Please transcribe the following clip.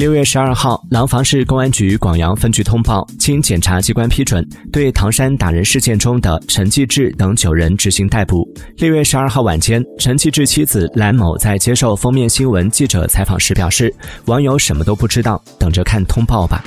六月十二号廊坊市公安局广阳分局通报经检察机关批准对唐山打人事件中的陈继志等九人执行逮捕。六月十二号晚间陈继志妻子兰某在接受封面新闻记者采访时表示网友什么都不知道等着看通报吧。